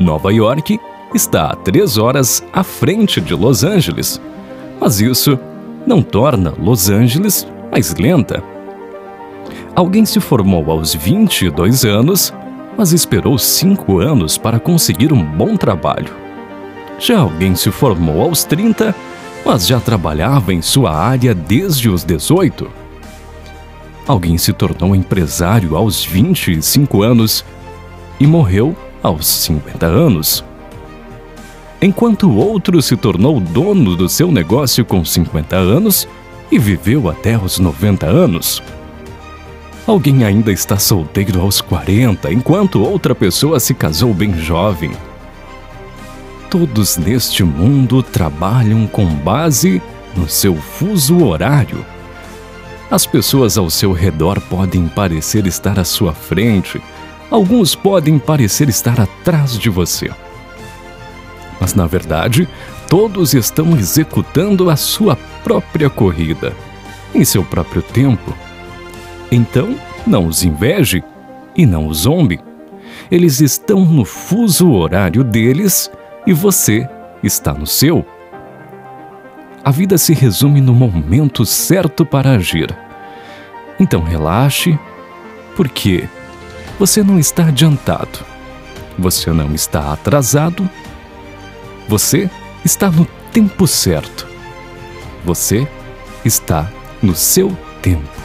Nova York está a três horas à frente de Los Angeles, mas isso não torna Los Angeles mais lenta. Alguém se formou aos 22 anos, mas esperou cinco anos para conseguir um bom trabalho. Já alguém se formou aos 30, mas já trabalhava em sua área desde os 18. Alguém se tornou empresário aos 25 anos e morreu aos 50 anos. Enquanto outro se tornou dono do seu negócio com 50 anos e viveu até os 90 anos. Alguém ainda está solteiro aos 40, enquanto outra pessoa se casou bem jovem. Todos neste mundo trabalham com base no seu fuso horário. As pessoas ao seu redor podem parecer estar à sua frente, alguns podem parecer estar atrás de você. Mas na verdade, todos estão executando a sua própria corrida, em seu próprio tempo então, não os inveje e não os zombe. Eles estão no fuso horário deles e você está no seu. A vida se resume no momento certo para agir. Então relaxe, porque você não está adiantado, você não está atrasado, você está no tempo certo, você está no seu tempo.